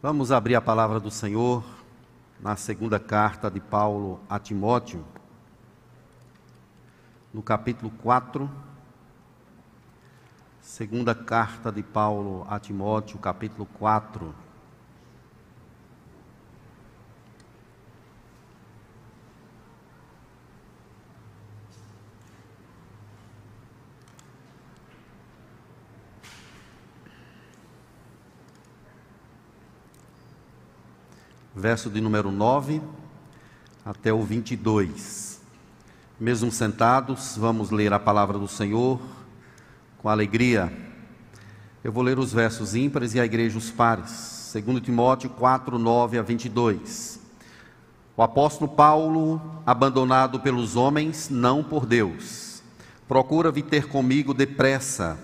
Vamos abrir a palavra do Senhor na segunda carta de Paulo a Timóteo, no capítulo 4. Segunda carta de Paulo a Timóteo, capítulo 4. Verso de número 9 até o 22. Mesmo sentados, vamos ler a palavra do Senhor com alegria. Eu vou ler os versos ímpares e a igreja os pares. 2 Timóteo 4, 9 a 22. O apóstolo Paulo, abandonado pelos homens, não por Deus, procura vir ter comigo depressa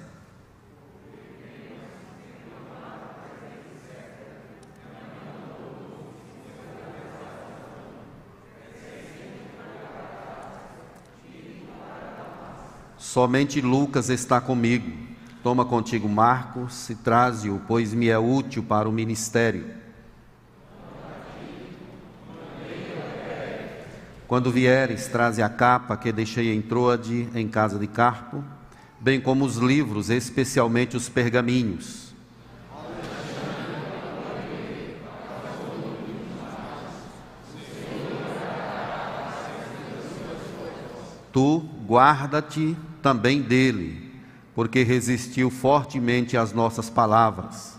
Somente Lucas está comigo. Toma contigo Marcos e traze-o, pois me é útil para o ministério. Quando vieres, traze a capa que deixei em Troade, em casa de Carpo, bem como os livros, especialmente os pergaminhos. Tu guarda-te também dele, porque resistiu fortemente às nossas palavras.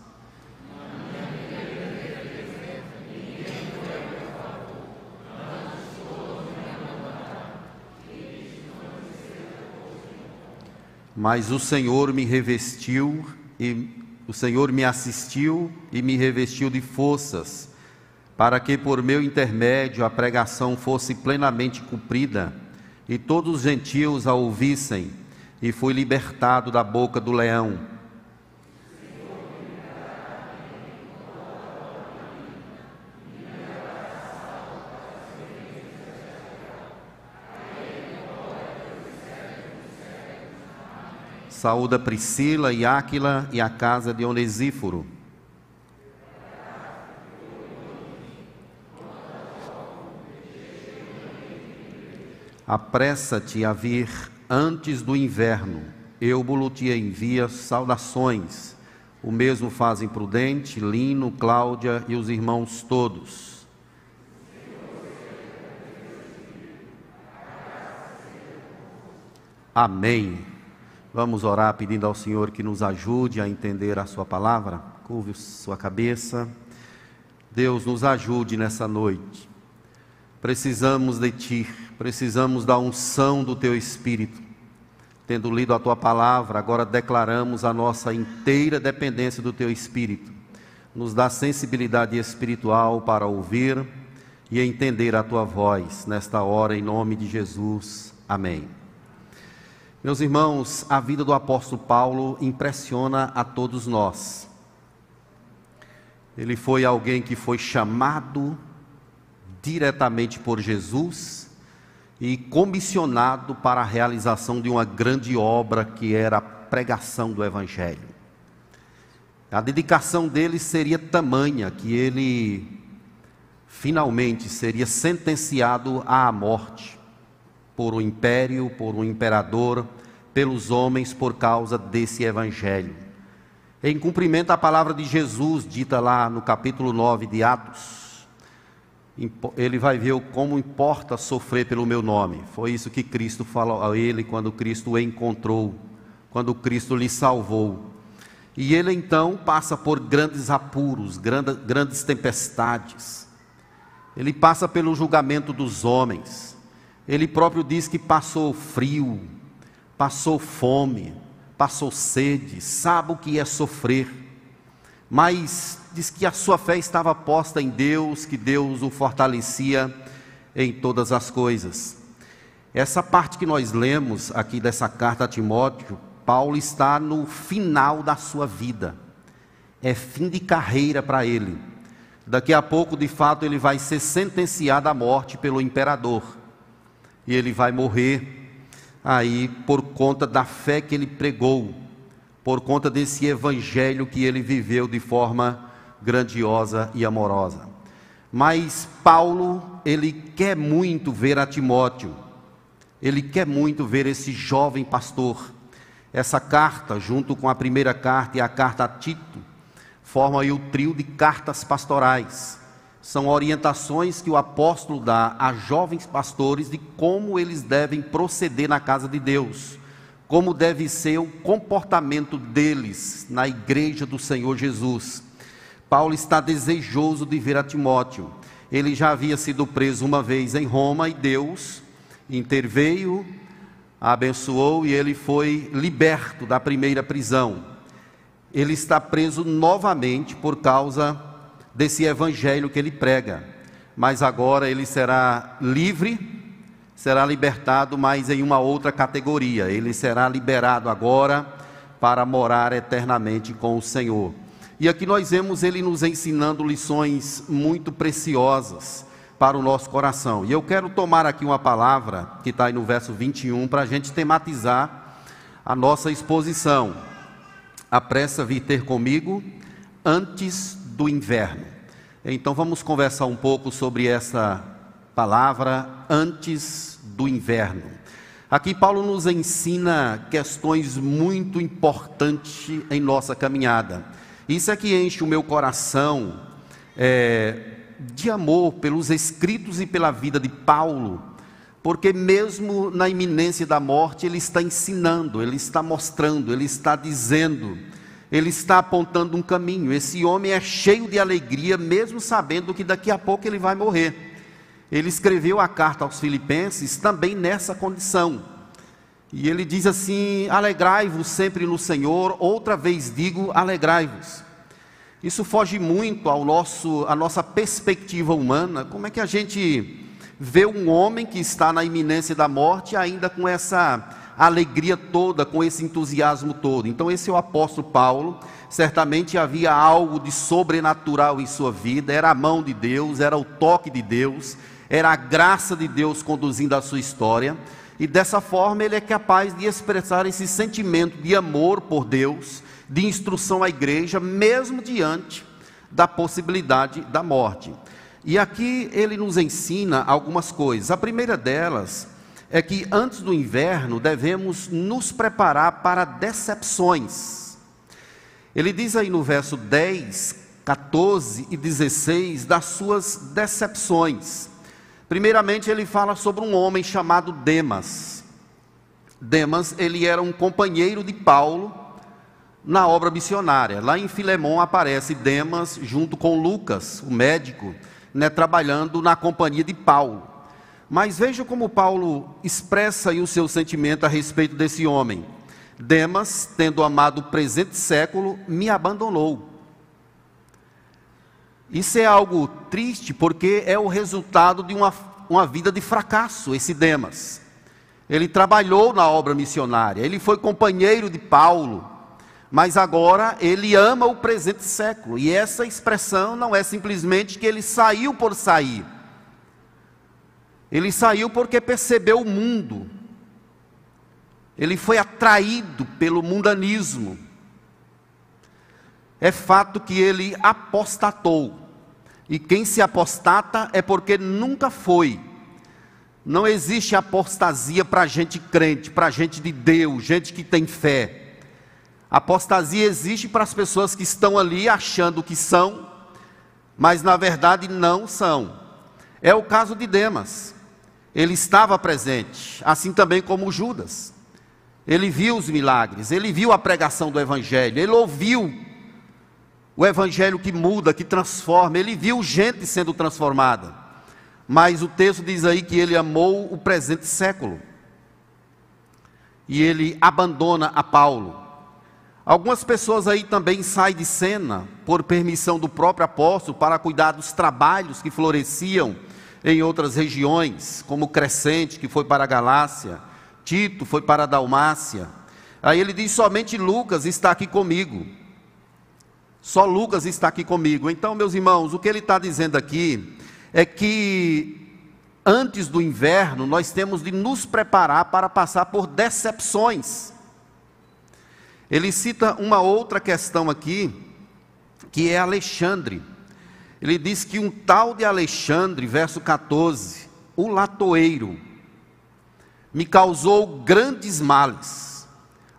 Mas o Senhor me revestiu e o Senhor me assistiu e me revestiu de forças, para que por meu intermédio a pregação fosse plenamente cumprida e todos os gentios a ouvissem, e fui libertado da boca do leão. Saúda Priscila e Áquila e a casa de Onesíforo. Apressa-te a vir antes do inverno. Eubulo te envia saudações. O mesmo fazem Prudente, Lino, Cláudia e os irmãos todos. Amém. Vamos orar pedindo ao Senhor que nos ajude a entender a Sua palavra. Curve sua cabeça. Deus nos ajude nessa noite. Precisamos de Ti precisamos da unção do Teu Espírito. Tendo lido a Tua palavra, agora declaramos a nossa inteira dependência do Teu Espírito. Nos dá sensibilidade espiritual para ouvir e entender a Tua voz nesta hora, em nome de Jesus. Amém. Meus irmãos, a vida do apóstolo Paulo impressiona a todos nós. Ele foi alguém que foi chamado diretamente por Jesus e comissionado para a realização de uma grande obra que era a pregação do Evangelho. A dedicação dele seria tamanha que ele finalmente seria sentenciado à morte por um império, por um imperador, pelos homens por causa desse Evangelho. Em cumprimento à palavra de Jesus, dita lá no capítulo 9 de Atos, ele vai ver como importa sofrer pelo meu nome. Foi isso que Cristo falou a ele quando Cristo o encontrou, quando Cristo lhe salvou. E ele então passa por grandes apuros, grandes tempestades. Ele passa pelo julgamento dos homens. Ele próprio diz que passou frio, passou fome, passou sede, sabe o que é sofrer. Mas diz que a sua fé estava posta em Deus, que Deus o fortalecia em todas as coisas. Essa parte que nós lemos aqui dessa carta a Timóteo, Paulo está no final da sua vida. É fim de carreira para ele. Daqui a pouco, de fato, ele vai ser sentenciado à morte pelo imperador. E ele vai morrer aí por conta da fé que ele pregou, por conta desse evangelho que ele viveu de forma grandiosa e amorosa. Mas Paulo, ele quer muito ver a Timóteo, ele quer muito ver esse jovem pastor. Essa carta, junto com a primeira carta e a carta a Tito, forma aí o trio de cartas pastorais. São orientações que o apóstolo dá a jovens pastores de como eles devem proceder na casa de Deus, como deve ser o comportamento deles na igreja do Senhor Jesus. Paulo está desejoso de ver a Timóteo. Ele já havia sido preso uma vez em Roma e Deus interveio, abençoou e ele foi liberto da primeira prisão. Ele está preso novamente por causa desse evangelho que ele prega, mas agora ele será livre, será libertado, mas em uma outra categoria. Ele será liberado agora para morar eternamente com o Senhor. E aqui nós vemos ele nos ensinando lições muito preciosas para o nosso coração. E eu quero tomar aqui uma palavra que está aí no verso 21 para a gente tematizar a nossa exposição. Apressa vir ter comigo antes do inverno. Então vamos conversar um pouco sobre essa palavra antes do inverno. Aqui Paulo nos ensina questões muito importantes em nossa caminhada. Isso é que enche o meu coração é, de amor pelos escritos e pela vida de Paulo, porque mesmo na iminência da morte, ele está ensinando, ele está mostrando, ele está dizendo, ele está apontando um caminho. Esse homem é cheio de alegria, mesmo sabendo que daqui a pouco ele vai morrer. Ele escreveu a carta aos Filipenses também nessa condição. E ele diz assim: Alegrai-vos sempre no Senhor, outra vez digo, alegrai-vos. Isso foge muito ao nosso, à nossa perspectiva humana. Como é que a gente vê um homem que está na iminência da morte ainda com essa alegria toda, com esse entusiasmo todo? Então, esse é o apóstolo Paulo. Certamente havia algo de sobrenatural em sua vida, era a mão de Deus, era o toque de Deus, era a graça de Deus conduzindo a sua história e dessa forma ele é capaz de expressar esse sentimento de amor por Deus, de instrução à igreja, mesmo diante da possibilidade da morte. E aqui ele nos ensina algumas coisas. A primeira delas é que antes do inverno devemos nos preparar para decepções. Ele diz aí no verso 10, 14 e 16 das suas decepções. Primeiramente, ele fala sobre um homem chamado Demas. Demas, ele era um companheiro de Paulo na obra missionária. Lá em Filemão aparece Demas junto com Lucas, o médico, né, trabalhando na companhia de Paulo. Mas veja como Paulo expressa aí o seu sentimento a respeito desse homem. Demas, tendo amado o presente século, me abandonou. Isso é algo triste porque é o resultado de uma, uma vida de fracasso, esse Demas. Ele trabalhou na obra missionária, ele foi companheiro de Paulo, mas agora ele ama o presente século. E essa expressão não é simplesmente que ele saiu por sair. Ele saiu porque percebeu o mundo. Ele foi atraído pelo mundanismo é fato que ele apostatou. E quem se apostata é porque nunca foi. Não existe apostasia para gente crente, para gente de Deus, gente que tem fé. Apostasia existe para as pessoas que estão ali achando que são, mas na verdade não são. É o caso de Demas. Ele estava presente, assim também como Judas. Ele viu os milagres, ele viu a pregação do Evangelho, ele ouviu o evangelho que muda, que transforma. Ele viu gente sendo transformada. Mas o texto diz aí que ele amou o presente século. E ele abandona a Paulo. Algumas pessoas aí também saem de cena por permissão do próprio apóstolo para cuidar dos trabalhos que floresciam em outras regiões, como Crescente, que foi para a Galácia, Tito foi para a Dalmácia. Aí ele diz: somente Lucas está aqui comigo. Só Lucas está aqui comigo. Então, meus irmãos, o que ele está dizendo aqui é que antes do inverno nós temos de nos preparar para passar por decepções. Ele cita uma outra questão aqui, que é Alexandre. Ele diz que um tal de Alexandre, verso 14, o latoeiro, me causou grandes males.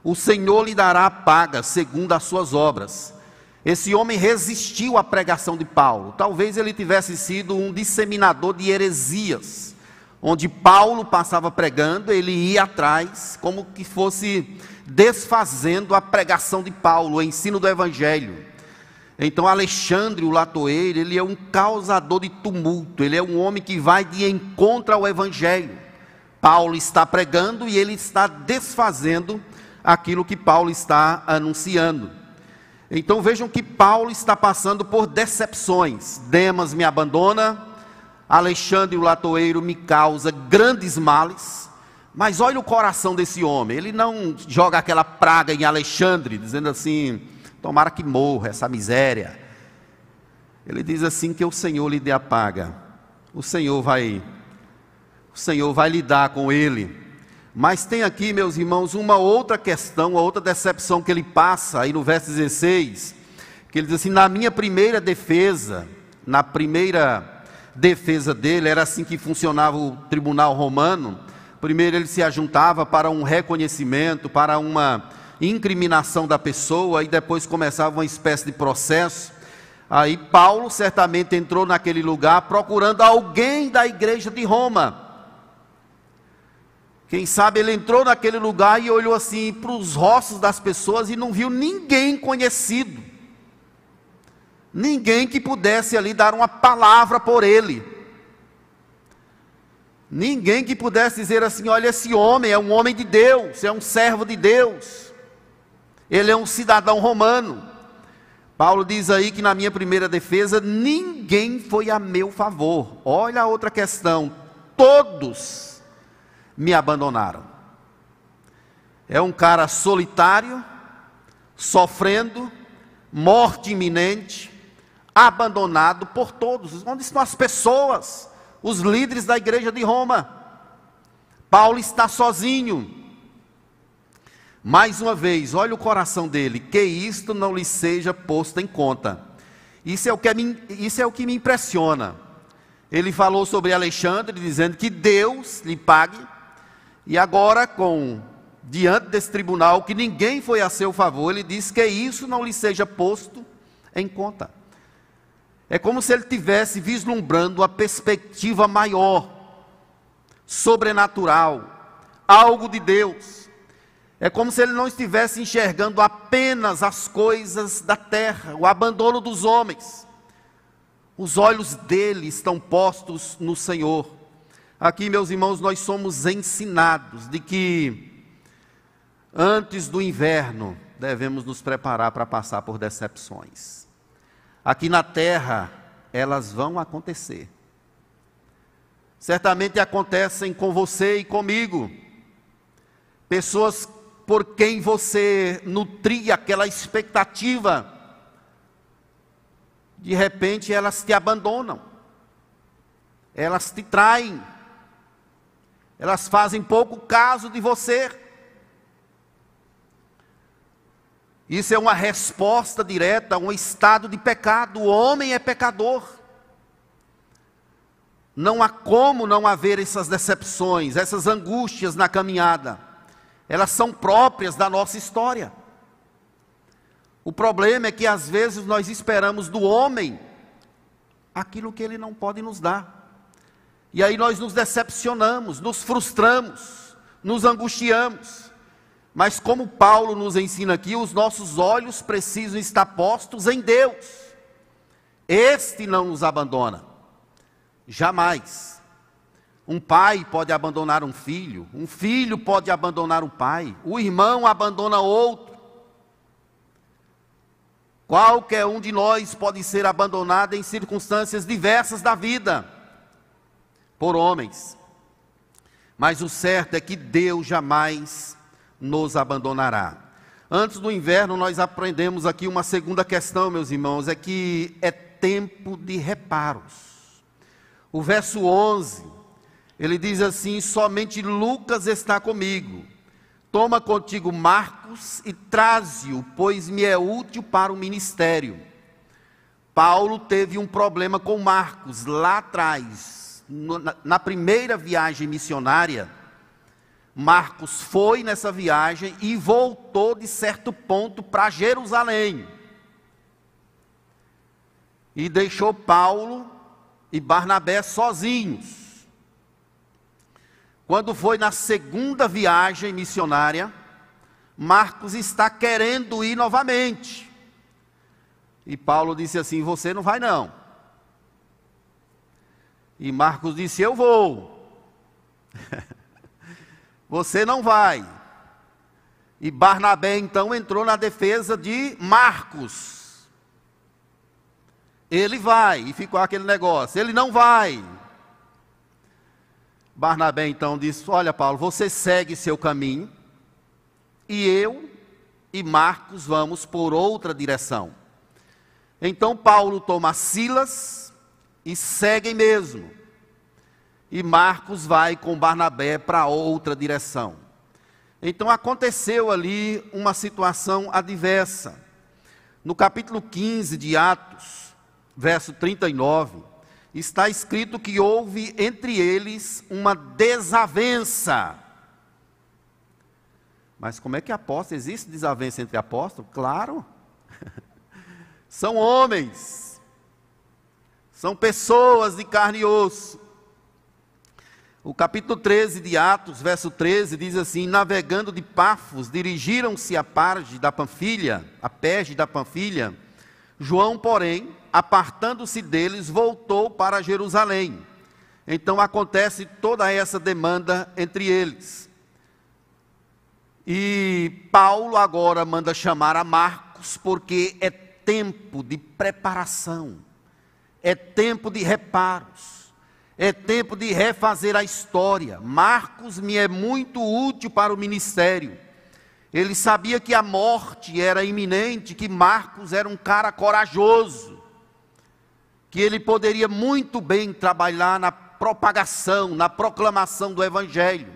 O Senhor lhe dará a paga segundo as suas obras. Esse homem resistiu à pregação de Paulo. Talvez ele tivesse sido um disseminador de heresias, onde Paulo passava pregando, ele ia atrás, como que fosse desfazendo a pregação de Paulo, o ensino do evangelho. Então Alexandre, o latoeiro, ele é um causador de tumulto, ele é um homem que vai de encontro ao evangelho. Paulo está pregando e ele está desfazendo aquilo que Paulo está anunciando. Então vejam que Paulo está passando por decepções. Demas me abandona, Alexandre o latoeiro me causa grandes males. Mas olha o coração desse homem. Ele não joga aquela praga em Alexandre, dizendo assim: tomara que morra essa miséria. Ele diz assim que o Senhor lhe dê a paga. O Senhor vai o Senhor vai lidar com ele. Mas tem aqui, meus irmãos, uma outra questão, uma outra decepção que ele passa aí no verso 16, que ele diz assim: "Na minha primeira defesa, na primeira defesa dele, era assim que funcionava o tribunal romano, Primeiro ele se ajuntava para um reconhecimento, para uma incriminação da pessoa, e depois começava uma espécie de processo. Aí Paulo certamente entrou naquele lugar procurando alguém da igreja de Roma. Quem sabe ele entrou naquele lugar e olhou assim para os rostos das pessoas e não viu ninguém conhecido. Ninguém que pudesse ali dar uma palavra por ele. Ninguém que pudesse dizer assim: olha, esse homem é um homem de Deus, é um servo de Deus, ele é um cidadão romano. Paulo diz aí que na minha primeira defesa, ninguém foi a meu favor. Olha a outra questão: todos me abandonaram. É um cara solitário, sofrendo, morte iminente, abandonado por todos. Onde estão as pessoas? os líderes da igreja de Roma. Paulo está sozinho. Mais uma vez, olha o coração dele, que isto não lhe seja posto em conta. Isso é o que me, isso é o que me impressiona. Ele falou sobre Alexandre, dizendo que Deus lhe pague, e agora, com diante desse tribunal, que ninguém foi a seu favor, ele diz que isso não lhe seja posto em conta. É como se ele tivesse vislumbrando a perspectiva maior, sobrenatural, algo de Deus. É como se ele não estivesse enxergando apenas as coisas da terra, o abandono dos homens. Os olhos dele estão postos no Senhor. Aqui, meus irmãos, nós somos ensinados de que antes do inverno devemos nos preparar para passar por decepções. Aqui na terra, elas vão acontecer. Certamente acontecem com você e comigo. Pessoas por quem você nutria aquela expectativa, de repente elas te abandonam, elas te traem, elas fazem pouco caso de você. Isso é uma resposta direta a um estado de pecado. O homem é pecador. Não há como não haver essas decepções, essas angústias na caminhada. Elas são próprias da nossa história. O problema é que às vezes nós esperamos do homem aquilo que ele não pode nos dar. E aí nós nos decepcionamos, nos frustramos, nos angustiamos. Mas como Paulo nos ensina aqui, os nossos olhos precisam estar postos em Deus. Este não nos abandona. Jamais. Um pai pode abandonar um filho, um filho pode abandonar um pai, o irmão abandona outro. Qualquer um de nós pode ser abandonado em circunstâncias diversas da vida por homens. Mas o certo é que Deus jamais nos abandonará. Antes do inverno, nós aprendemos aqui uma segunda questão, meus irmãos, é que é tempo de reparos. O verso 11, ele diz assim: Somente Lucas está comigo. Toma contigo Marcos e traze-o, pois me é útil para o ministério. Paulo teve um problema com Marcos lá atrás, na primeira viagem missionária. Marcos foi nessa viagem e voltou de certo ponto para Jerusalém. E deixou Paulo e Barnabé sozinhos. Quando foi na segunda viagem missionária, Marcos está querendo ir novamente. E Paulo disse assim: Você não vai não. E Marcos disse: Eu vou. Você não vai. E Barnabé então entrou na defesa de Marcos. Ele vai, e ficou aquele negócio. Ele não vai. Barnabé então disse: Olha, Paulo, você segue seu caminho, e eu e Marcos vamos por outra direção. Então Paulo toma Silas e segue mesmo. E Marcos vai com Barnabé para outra direção. Então aconteceu ali uma situação adversa. No capítulo 15 de Atos, verso 39, está escrito que houve entre eles uma desavença. Mas como é que apóstolo? Existe desavença entre apóstolos? Claro. São homens, são pessoas de carne e osso. O capítulo 13 de Atos, verso 13, diz assim: Navegando de Pafos, dirigiram-se a Parge da Panfilha, a Perge da Panfilha. João, porém, apartando-se deles, voltou para Jerusalém. Então acontece toda essa demanda entre eles. E Paulo agora manda chamar a Marcos, porque é tempo de preparação, é tempo de reparos, é tempo de refazer a história. Marcos me é muito útil para o ministério. Ele sabia que a morte era iminente, que Marcos era um cara corajoso, que ele poderia muito bem trabalhar na propagação, na proclamação do Evangelho.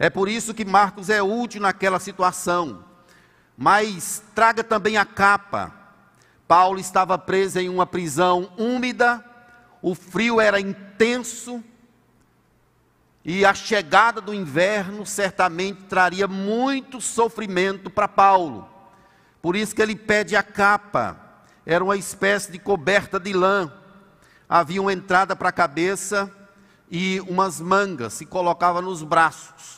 É por isso que Marcos é útil naquela situação. Mas traga também a capa, Paulo estava preso em uma prisão úmida, o frio era intenso, e a chegada do inverno certamente traria muito sofrimento para Paulo. Por isso que ele pede a capa, era uma espécie de coberta de lã. Havia uma entrada para a cabeça e umas mangas, se colocava nos braços.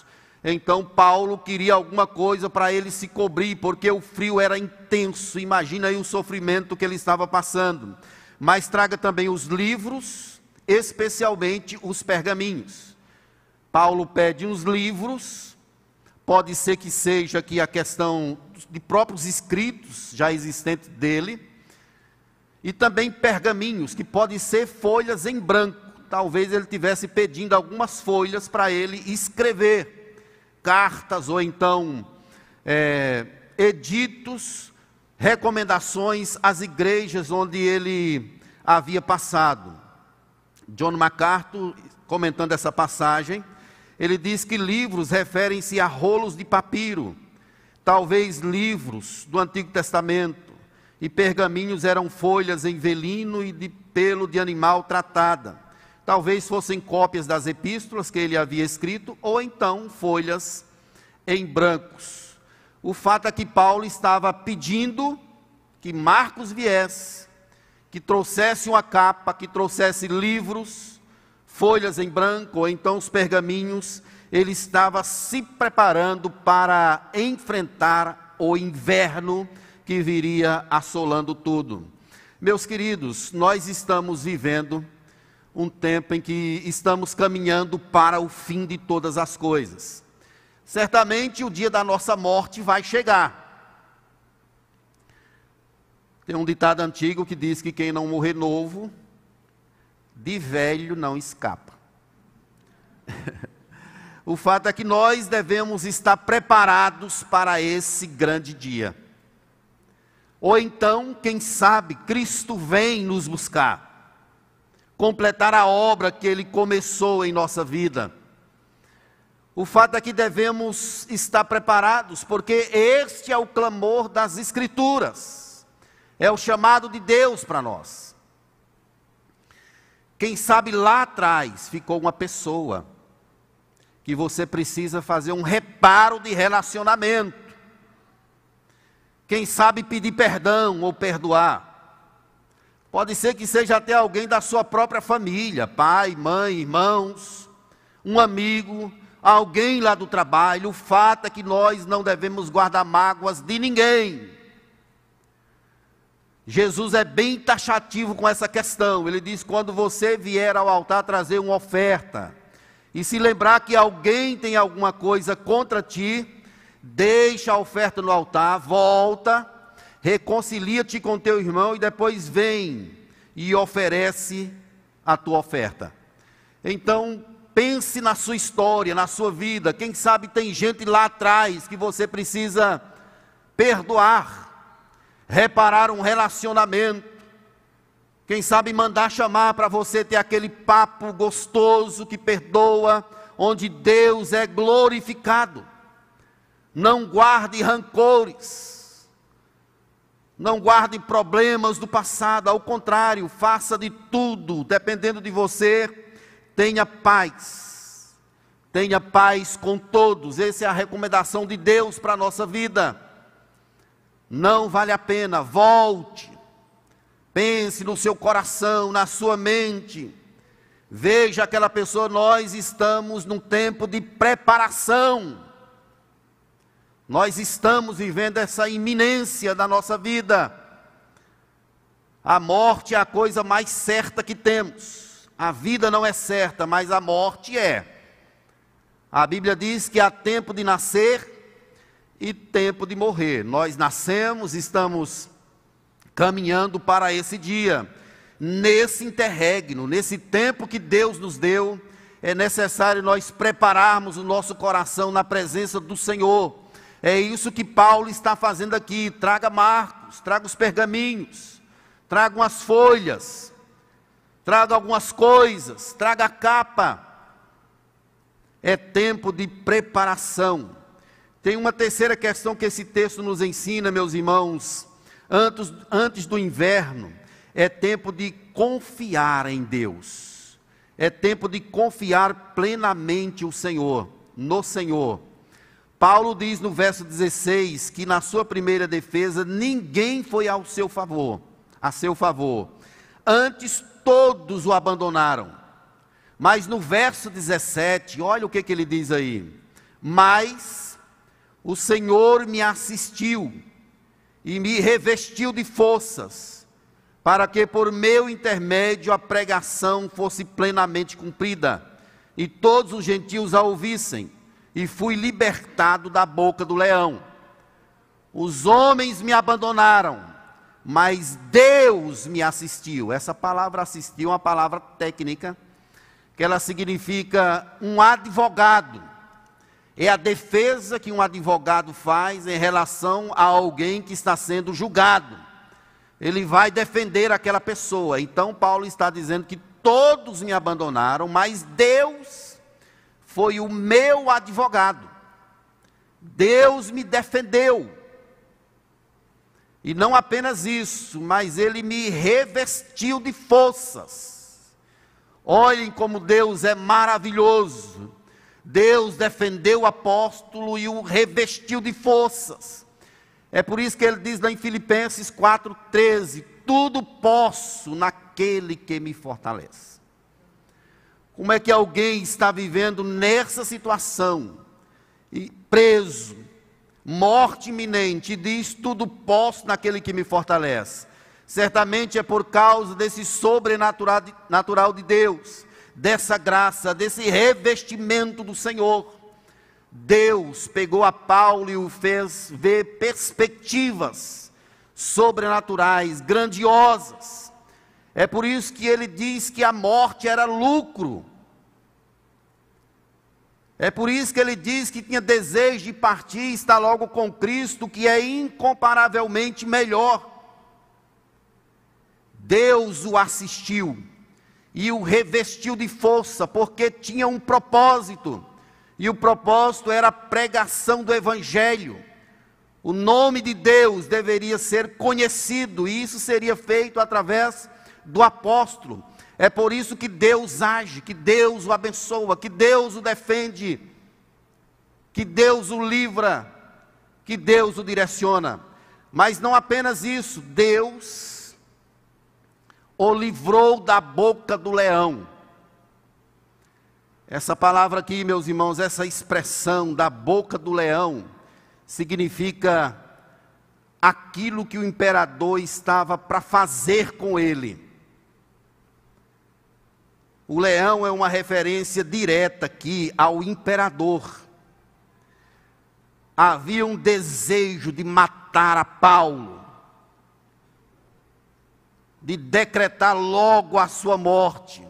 Então Paulo queria alguma coisa para ele se cobrir, porque o frio era intenso. Imagina aí o sofrimento que ele estava passando. Mas traga também os livros, especialmente os pergaminhos. Paulo pede uns livros, pode ser que seja aqui a questão de próprios escritos já existentes dele, e também pergaminhos, que podem ser folhas em branco. Talvez ele tivesse pedindo algumas folhas para ele escrever cartas ou então é, editos, recomendações às igrejas onde ele havia passado. John MacArthur, comentando essa passagem, ele diz que livros referem-se a rolos de papiro, talvez livros do Antigo Testamento, e pergaminhos eram folhas em velino e de pelo de animal tratada. Talvez fossem cópias das epístolas que ele havia escrito, ou então folhas em brancos. O fato é que Paulo estava pedindo que Marcos viesse, que trouxesse uma capa, que trouxesse livros, folhas em branco, ou então os pergaminhos. Ele estava se preparando para enfrentar o inverno que viria assolando tudo. Meus queridos, nós estamos vivendo um tempo em que estamos caminhando para o fim de todas as coisas. Certamente o dia da nossa morte vai chegar. Tem um ditado antigo que diz que quem não morrer novo, de velho não escapa. o fato é que nós devemos estar preparados para esse grande dia. Ou então, quem sabe, Cristo vem nos buscar completar a obra que ele começou em nossa vida. O fato é que devemos estar preparados, porque este é o clamor das Escrituras, é o chamado de Deus para nós. Quem sabe lá atrás ficou uma pessoa que você precisa fazer um reparo de relacionamento. Quem sabe pedir perdão ou perdoar. Pode ser que seja até alguém da sua própria família, pai, mãe, irmãos, um amigo, alguém lá do trabalho. O fato é que nós não devemos guardar mágoas de ninguém. Jesus é bem taxativo com essa questão. Ele diz: quando você vier ao altar trazer uma oferta, e se lembrar que alguém tem alguma coisa contra ti, deixa a oferta no altar, volta, reconcilia-te com teu irmão e depois vem e oferece a tua oferta. Então, pense na sua história, na sua vida. Quem sabe tem gente lá atrás que você precisa perdoar reparar um relacionamento, quem sabe mandar chamar para você ter aquele papo gostoso que perdoa, onde Deus é glorificado. Não guarde rancores, não guarde problemas do passado, ao contrário, faça de tudo, dependendo de você, tenha paz. Tenha paz com todos, essa é a recomendação de Deus para a nossa vida. Não vale a pena, volte. Pense no seu coração, na sua mente. Veja aquela pessoa, nós estamos num tempo de preparação. Nós estamos vivendo essa iminência da nossa vida. A morte é a coisa mais certa que temos. A vida não é certa, mas a morte é. A Bíblia diz que há tempo de nascer e tempo de morrer. Nós nascemos, estamos caminhando para esse dia. Nesse interregno, nesse tempo que Deus nos deu, é necessário nós prepararmos o nosso coração na presença do Senhor. É isso que Paulo está fazendo aqui. Traga marcos, traga os pergaminhos, traga umas folhas, traga algumas coisas, traga a capa. É tempo de preparação. Tem uma terceira questão que esse texto nos ensina, meus irmãos. Antes, antes do inverno, é tempo de confiar em Deus. É tempo de confiar plenamente o Senhor, no Senhor. Paulo diz no verso 16 que na sua primeira defesa ninguém foi ao seu favor, a seu favor. Antes todos o abandonaram. Mas no verso 17, olha o que, que ele diz aí. Mas o Senhor me assistiu e me revestiu de forças, para que por meu intermédio a pregação fosse plenamente cumprida e todos os gentios a ouvissem, e fui libertado da boca do leão. Os homens me abandonaram, mas Deus me assistiu. Essa palavra assistiu é uma palavra técnica, que ela significa um advogado é a defesa que um advogado faz em relação a alguém que está sendo julgado. Ele vai defender aquela pessoa. Então, Paulo está dizendo que todos me abandonaram, mas Deus foi o meu advogado. Deus me defendeu. E não apenas isso, mas ele me revestiu de forças. Olhem como Deus é maravilhoso. Deus defendeu o apóstolo e o revestiu de forças. É por isso que ele diz lá em Filipenses 4,13: Tudo posso naquele que me fortalece. Como é que alguém está vivendo nessa situação, e preso, morte iminente, e diz: Tudo posso naquele que me fortalece? Certamente é por causa desse sobrenatural natural de Deus dessa graça, desse revestimento do Senhor. Deus pegou a Paulo e o fez ver perspectivas sobrenaturais, grandiosas. É por isso que ele diz que a morte era lucro. É por isso que ele diz que tinha desejo de partir e estar logo com Cristo, que é incomparavelmente melhor. Deus o assistiu e o revestiu de força, porque tinha um propósito, e o propósito era a pregação do Evangelho. O nome de Deus deveria ser conhecido, e isso seria feito através do apóstolo. É por isso que Deus age, que Deus o abençoa, que Deus o defende, que Deus o livra, que Deus o direciona. Mas não apenas isso, Deus o livrou da boca do leão. Essa palavra aqui, meus irmãos, essa expressão da boca do leão, significa aquilo que o imperador estava para fazer com ele. O leão é uma referência direta aqui ao imperador. Havia um desejo de matar a Paulo, de decretar logo a sua morte.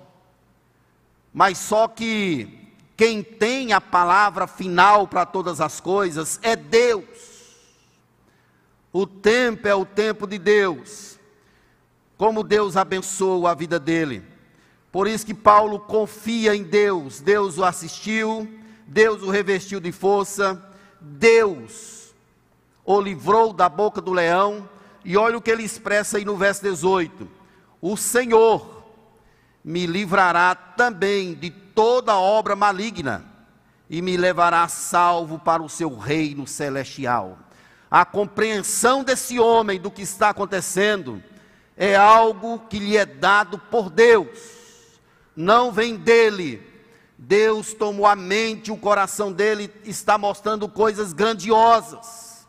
Mas só que quem tem a palavra final para todas as coisas é Deus. O tempo é o tempo de Deus. Como Deus abençoou a vida dele. Por isso que Paulo confia em Deus. Deus o assistiu, Deus o revestiu de força, Deus o livrou da boca do leão. E olha o que ele expressa aí no verso 18: O Senhor me livrará também de toda obra maligna e me levará salvo para o seu reino celestial. A compreensão desse homem do que está acontecendo é algo que lhe é dado por Deus não vem dele. Deus tomou a mente, o coração dele está mostrando coisas grandiosas.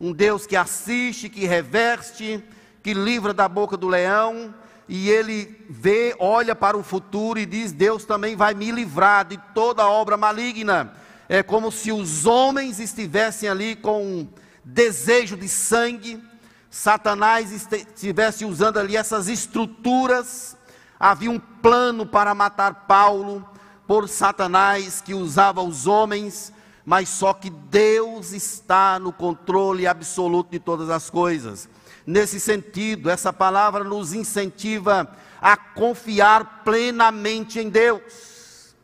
Um Deus que assiste, que reveste, que livra da boca do leão, e ele vê, olha para o futuro e diz: Deus também vai me livrar de toda obra maligna. É como se os homens estivessem ali com desejo de sangue, Satanás estivesse usando ali essas estruturas Havia um plano para matar Paulo por Satanás que usava os homens, mas só que Deus está no controle absoluto de todas as coisas. Nesse sentido, essa palavra nos incentiva a confiar plenamente em Deus.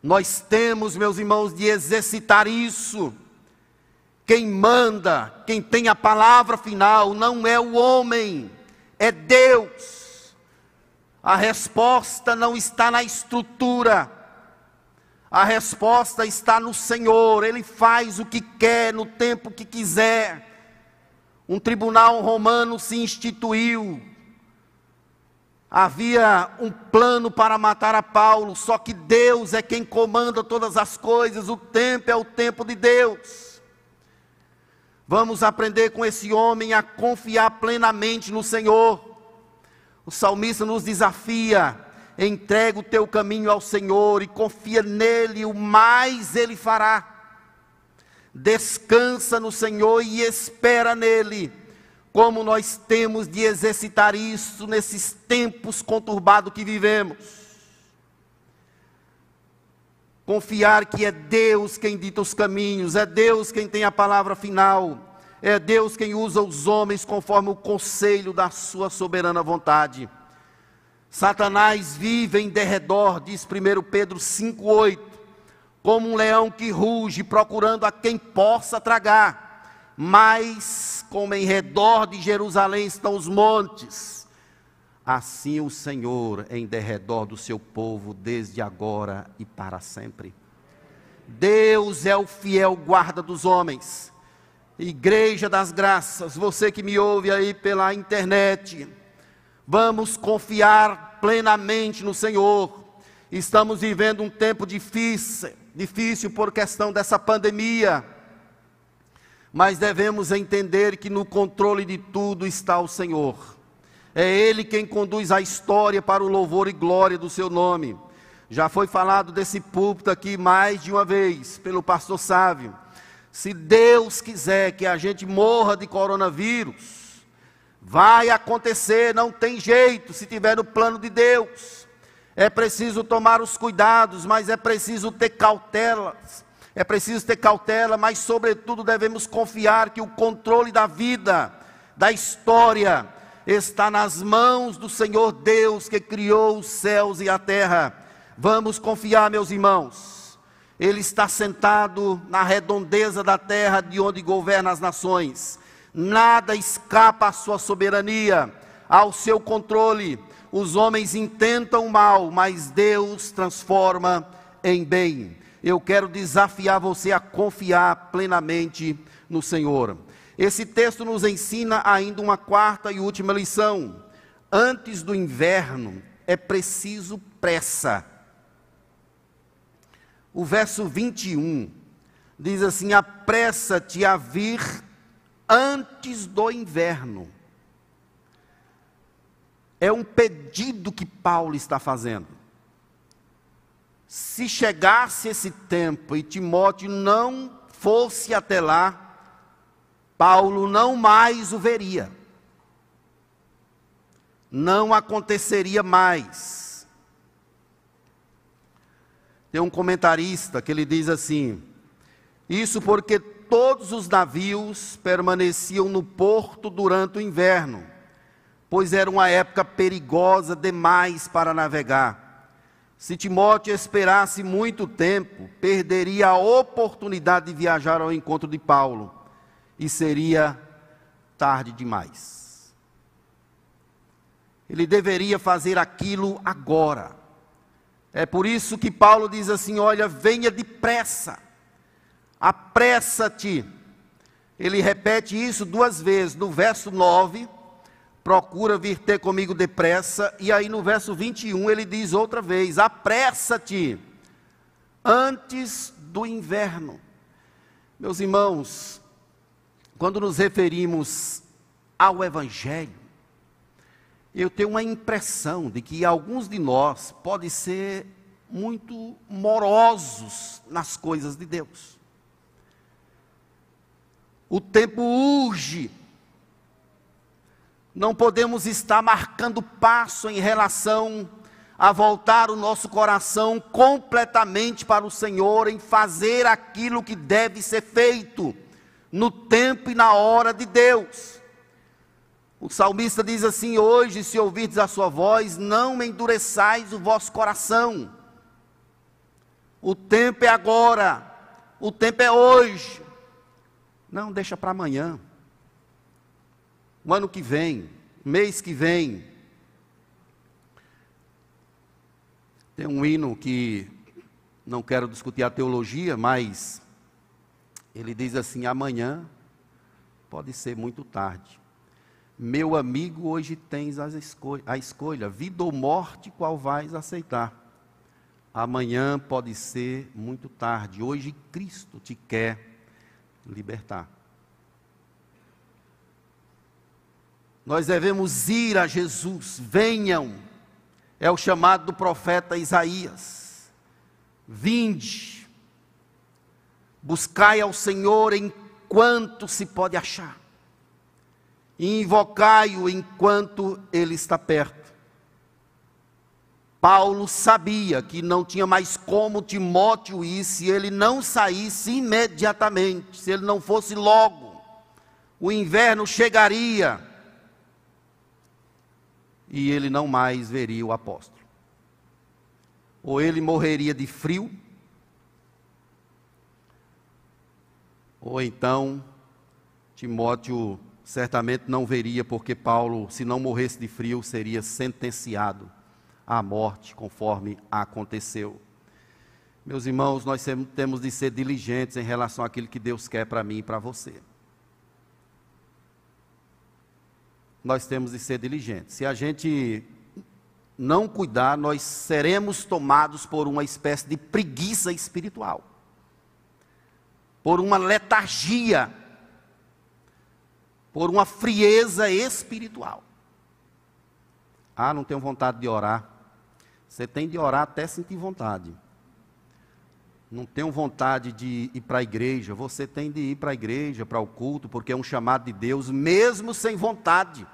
Nós temos, meus irmãos, de exercitar isso. Quem manda, quem tem a palavra final, não é o homem, é Deus. A resposta não está na estrutura, a resposta está no Senhor, Ele faz o que quer, no tempo que quiser. Um tribunal romano se instituiu, havia um plano para matar a Paulo, só que Deus é quem comanda todas as coisas, o tempo é o tempo de Deus. Vamos aprender com esse homem a confiar plenamente no Senhor. O salmista nos desafia: entrega o teu caminho ao Senhor e confia nele, o mais ele fará. Descansa no Senhor e espera nele. Como nós temos de exercitar isso nesses tempos conturbados que vivemos. Confiar que é Deus quem dita os caminhos, é Deus quem tem a palavra final é Deus quem usa os homens conforme o conselho da sua soberana vontade. Satanás vive em derredor, diz 1 Pedro 5,8, como um leão que ruge, procurando a quem possa tragar. Mas, como em redor de Jerusalém estão os montes, assim o Senhor em derredor do seu povo, desde agora e para sempre. Deus é o fiel guarda dos homens Igreja das Graças, você que me ouve aí pela internet, vamos confiar plenamente no Senhor. Estamos vivendo um tempo difícil, difícil por questão dessa pandemia, mas devemos entender que no controle de tudo está o Senhor. É Ele quem conduz a história para o louvor e glória do seu nome. Já foi falado desse púlpito aqui mais de uma vez pelo pastor Sávio se Deus quiser que a gente morra de coronavírus, vai acontecer, não tem jeito, se tiver no plano de Deus. É preciso tomar os cuidados, mas é preciso ter cautelas. É preciso ter cautela, mas sobretudo devemos confiar que o controle da vida, da história, está nas mãos do Senhor Deus que criou os céus e a terra. Vamos confiar, meus irmãos. Ele está sentado na redondeza da terra de onde governa as nações. Nada escapa à sua soberania. ao seu controle. Os homens intentam mal, mas Deus transforma em bem. Eu quero desafiar você a confiar plenamente no Senhor. Esse texto nos ensina ainda uma quarta e última lição. Antes do inverno é preciso pressa. O verso 21 diz assim: Apressa-te a vir antes do inverno. É um pedido que Paulo está fazendo. Se chegasse esse tempo e Timóteo não fosse até lá, Paulo não mais o veria. Não aconteceria mais. Tem um comentarista que ele diz assim: Isso porque todos os navios permaneciam no porto durante o inverno, pois era uma época perigosa demais para navegar. Se Timóteo esperasse muito tempo, perderia a oportunidade de viajar ao encontro de Paulo, e seria tarde demais. Ele deveria fazer aquilo agora. É por isso que Paulo diz assim: Olha, venha depressa apressa-te. Ele repete isso duas vezes, no verso 9, procura vir ter comigo depressa, e aí no verso 21 ele diz outra vez: apressa-te antes do inverno. Meus irmãos, quando nos referimos ao Evangelho, eu tenho uma impressão de que alguns de nós podem ser muito morosos nas coisas de Deus. O tempo urge. Não podemos estar marcando passo em relação a voltar o nosso coração completamente para o Senhor, em fazer aquilo que deve ser feito, no tempo e na hora de Deus. O salmista diz assim: Hoje, se ouvirdes a sua voz, não endureçais o vosso coração. O tempo é agora, o tempo é hoje. Não, deixa para amanhã. O ano que vem, mês que vem. Tem um hino que não quero discutir a teologia, mas ele diz assim: amanhã pode ser muito tarde. Meu amigo, hoje tens a escolha: vida ou morte, qual vais aceitar? Amanhã pode ser muito tarde. Hoje Cristo te quer libertar. Nós devemos ir a Jesus, venham, é o chamado do profeta Isaías. Vinde, buscai ao Senhor enquanto se pode achar, e invocai-o enquanto ele está perto. Paulo sabia que não tinha mais como Timóteo ir se ele não saísse imediatamente, se ele não fosse logo. O inverno chegaria e ele não mais veria o apóstolo. Ou ele morreria de frio, ou então Timóteo certamente não veria, porque Paulo, se não morresse de frio, seria sentenciado à morte, conforme aconteceu. Meus irmãos, nós temos de ser diligentes em relação àquilo que Deus quer para mim e para você. Nós temos de ser diligentes. Se a gente não cuidar, nós seremos tomados por uma espécie de preguiça espiritual, por uma letargia, por uma frieza espiritual. Ah, não tenho vontade de orar. Você tem de orar até sentir vontade. Não tenho vontade de ir para a igreja. Você tem de ir para a igreja, para o culto, porque é um chamado de Deus, mesmo sem vontade.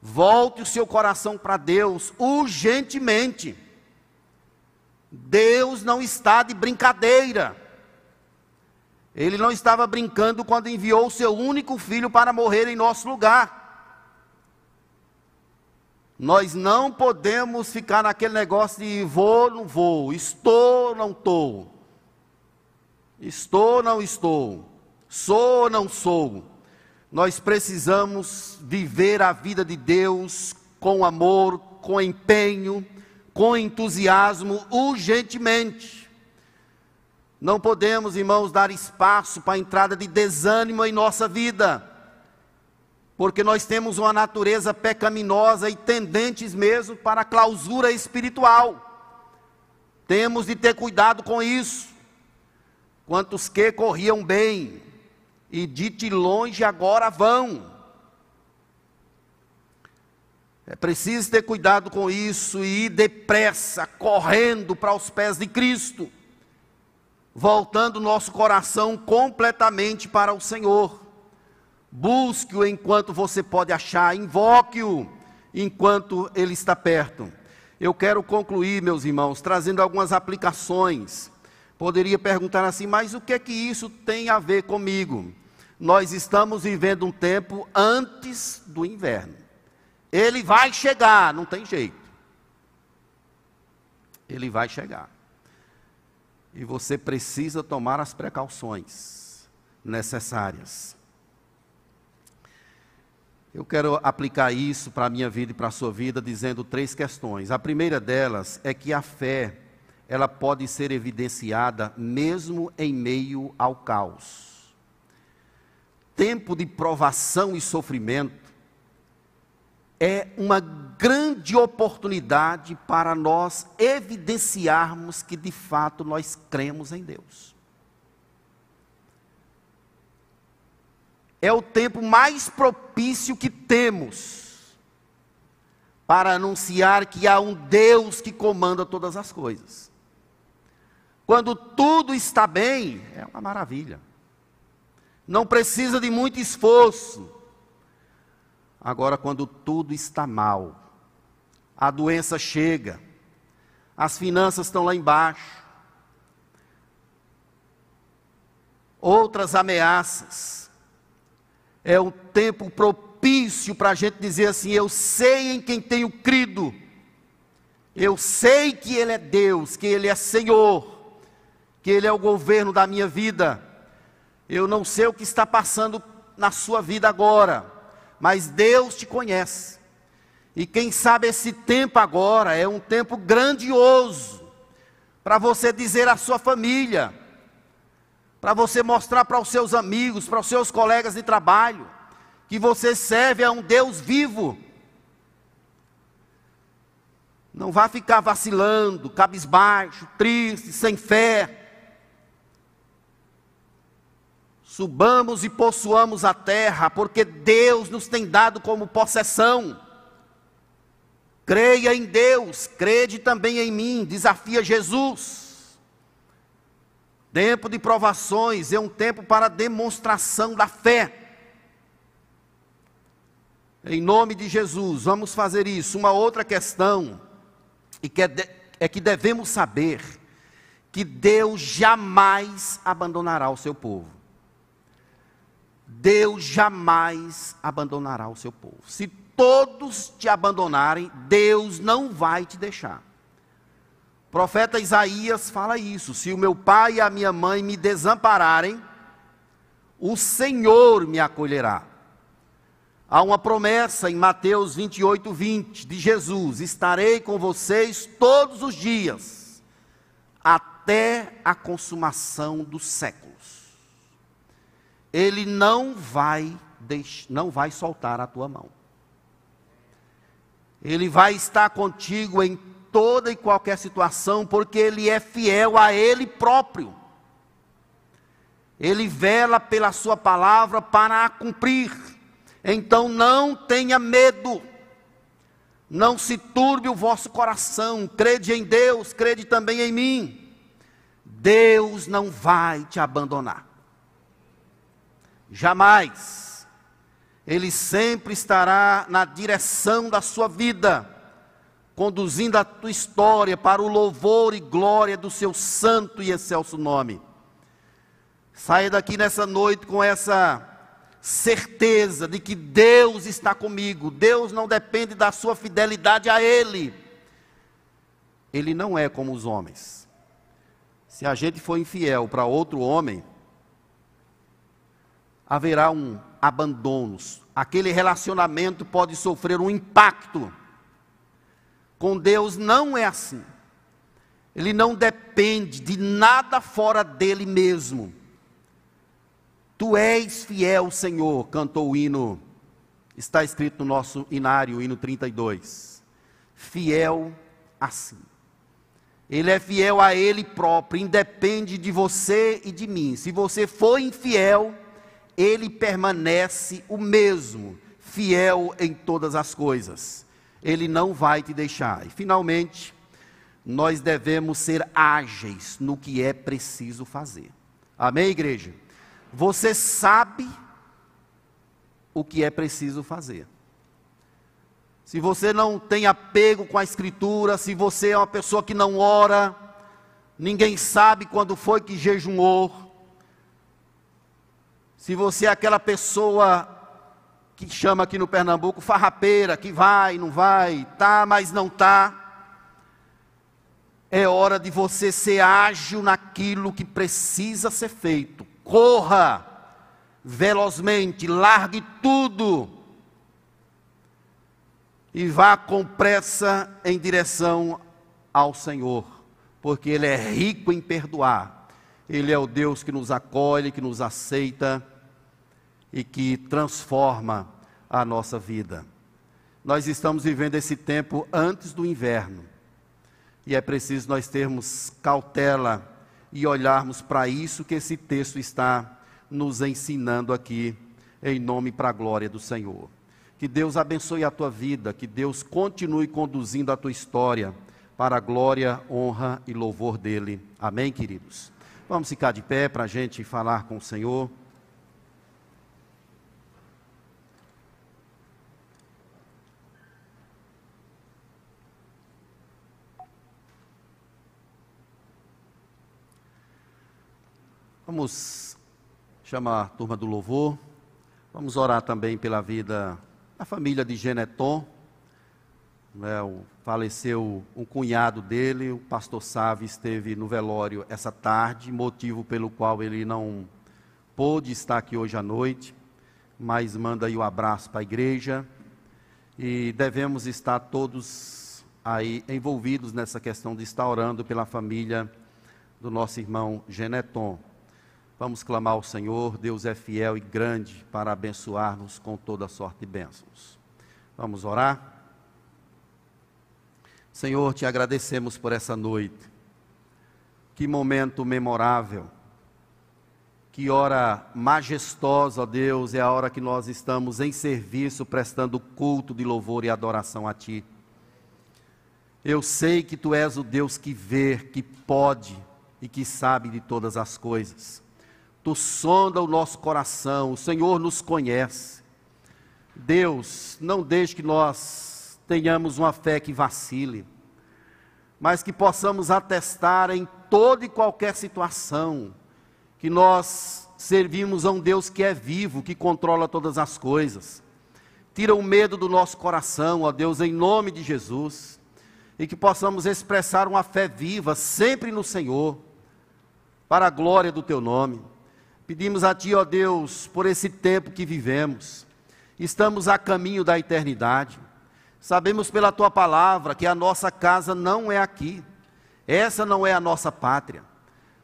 Volte o seu coração para Deus urgentemente. Deus não está de brincadeira. Ele não estava brincando quando enviou o seu único filho para morrer em nosso lugar. Nós não podemos ficar naquele negócio de vou, não vou, estou, não estou, estou, não estou, sou, não sou. nós precisamos viver a vida de Deus com amor, com empenho, com entusiasmo, urgentemente. Não podemos, irmãos, dar espaço para a entrada de desânimo em nossa vida, porque nós temos uma natureza pecaminosa e tendentes mesmo para a clausura espiritual. Temos de ter cuidado com isso. Quantos que corriam bem, e de longe agora vão. É preciso ter cuidado com isso e ir depressa, correndo para os pés de Cristo, voltando nosso coração completamente para o Senhor. Busque-o enquanto você pode achar, invoque-o enquanto ele está perto. Eu quero concluir, meus irmãos, trazendo algumas aplicações. Poderia perguntar assim, mas o que é que isso tem a ver comigo? nós estamos vivendo um tempo antes do inverno. Ele vai chegar, não tem jeito. Ele vai chegar. E você precisa tomar as precauções necessárias. Eu quero aplicar isso para a minha vida e para a sua vida, dizendo três questões. A primeira delas é que a fé, ela pode ser evidenciada mesmo em meio ao caos tempo de provação e sofrimento é uma grande oportunidade para nós evidenciarmos que de fato nós cremos em Deus. É o tempo mais propício que temos para anunciar que há um Deus que comanda todas as coisas. Quando tudo está bem, é uma maravilha não precisa de muito esforço. Agora, quando tudo está mal, a doença chega, as finanças estão lá embaixo, outras ameaças, é um tempo propício para a gente dizer assim: eu sei em quem tenho crido, eu sei que Ele é Deus, que Ele é Senhor, que Ele é o governo da minha vida. Eu não sei o que está passando na sua vida agora, mas Deus te conhece. E quem sabe esse tempo agora é um tempo grandioso para você dizer à sua família, para você mostrar para os seus amigos, para os seus colegas de trabalho, que você serve a um Deus vivo. Não vá ficar vacilando, cabisbaixo, triste, sem fé. Subamos e possuamos a terra, porque Deus nos tem dado como possessão. Creia em Deus, crede também em mim, desafia Jesus. Tempo de provações é um tempo para demonstração da fé. Em nome de Jesus, vamos fazer isso. Uma outra questão, e que é, é que devemos saber que Deus jamais abandonará o seu povo. Deus jamais abandonará o seu povo. Se todos te abandonarem, Deus não vai te deixar. O profeta Isaías fala isso: se o meu pai e a minha mãe me desampararem, o Senhor me acolherá. Há uma promessa em Mateus 28, 20 de Jesus: estarei com vocês todos os dias, até a consumação dos séculos. Ele não vai não vai soltar a tua mão. Ele vai estar contigo em toda e qualquer situação, porque ele é fiel a ele próprio. Ele vela pela sua palavra para a cumprir. Então não tenha medo. Não se turbe o vosso coração. Crede em Deus, crede também em mim. Deus não vai te abandonar. Jamais. Ele sempre estará na direção da sua vida, conduzindo a tua história para o louvor e glória do seu santo e excelso nome. Saia daqui nessa noite com essa certeza de que Deus está comigo. Deus não depende da sua fidelidade a Ele. Ele não é como os homens. Se a gente for infiel para outro homem, haverá um abandonos. Aquele relacionamento pode sofrer um impacto. Com Deus não é assim. Ele não depende de nada fora dele mesmo. Tu és fiel, Senhor, cantou o hino. Está escrito no nosso inário, hino 32. Fiel assim. Ele é fiel a Ele próprio, independe de você e de mim. Se você for infiel, Ele permanece o mesmo, fiel em todas as coisas. Ele não vai te deixar. E finalmente, nós devemos ser ágeis no que é preciso fazer. Amém, igreja? Você sabe o que é preciso fazer se você não tem apego com a Escritura, se você é uma pessoa que não ora, ninguém sabe quando foi que jejuou, se você é aquela pessoa que chama aqui no Pernambuco farrapeira, que vai, não vai, tá, mas não tá, é hora de você ser ágil naquilo que precisa ser feito. Corra velozmente, largue tudo e vá com pressa em direção ao Senhor, porque Ele é rico em perdoar. Ele é o Deus que nos acolhe, que nos aceita e que transforma a nossa vida. Nós estamos vivendo esse tempo antes do inverno e é preciso nós termos cautela e olharmos para isso que esse texto está nos ensinando aqui, em nome para a glória do Senhor. Que Deus abençoe a tua vida, que Deus continue conduzindo a tua história para a glória, honra e louvor dele. Amém, queridos? Vamos ficar de pé para a gente falar com o Senhor. Vamos chamar a turma do louvor. Vamos orar também pela vida a família de Geneton, né, faleceu um cunhado dele, o pastor Sávio esteve no velório essa tarde, motivo pelo qual ele não pôde estar aqui hoje à noite, mas manda aí o um abraço para a igreja e devemos estar todos aí envolvidos nessa questão de estar orando pela família do nosso irmão Geneton. Vamos clamar ao Senhor, Deus é fiel e grande para abençoar-nos com toda sorte de bênçãos. Vamos orar? Senhor, te agradecemos por essa noite. Que momento memorável. Que hora majestosa, Deus, é a hora que nós estamos em serviço, prestando culto de louvor e adoração a Ti. Eu sei que Tu és o Deus que vê, que pode e que sabe de todas as coisas. Tu sonda o nosso coração, o Senhor nos conhece. Deus, não deixe que nós tenhamos uma fé que vacile, mas que possamos atestar em toda e qualquer situação que nós servimos a um Deus que é vivo, que controla todas as coisas. Tira o medo do nosso coração, ó Deus, em nome de Jesus, e que possamos expressar uma fé viva sempre no Senhor, para a glória do Teu nome. Pedimos a Ti, ó Deus, por esse tempo que vivemos. Estamos a caminho da eternidade. Sabemos pela Tua palavra que a nossa casa não é aqui. Essa não é a nossa pátria.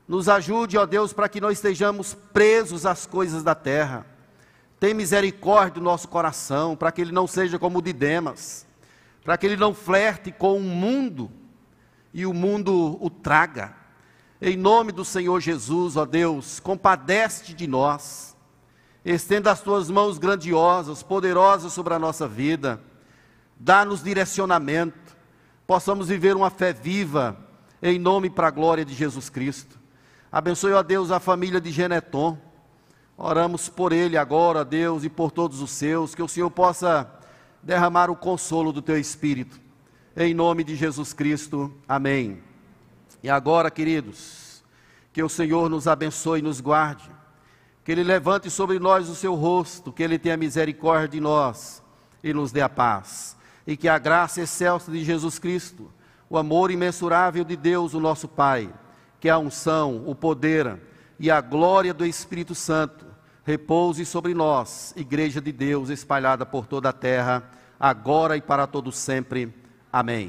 Nos ajude, ó Deus, para que não estejamos presos às coisas da terra. Tem misericórdia do nosso coração, para que ele não seja como o de Demas, para que ele não flerte com o mundo e o mundo o traga. Em nome do Senhor Jesus, ó Deus, compadece de nós. Estenda as tuas mãos grandiosas, poderosas sobre a nossa vida. Dá-nos direcionamento. Possamos viver uma fé viva, em nome para a glória de Jesus Cristo. Abençoe, ó Deus, a família de Geneton. Oramos por ele agora, Deus, e por todos os seus, que o Senhor possa derramar o consolo do teu espírito. Em nome de Jesus Cristo. Amém. E agora, queridos, que o Senhor nos abençoe e nos guarde, que Ele levante sobre nós o seu rosto, que Ele tenha misericórdia de nós e nos dê a paz, e que a graça excelsa de Jesus Cristo, o amor imensurável de Deus, o nosso Pai, que a unção, o poder e a glória do Espírito Santo repouse sobre nós, Igreja de Deus espalhada por toda a terra, agora e para todo sempre. Amém.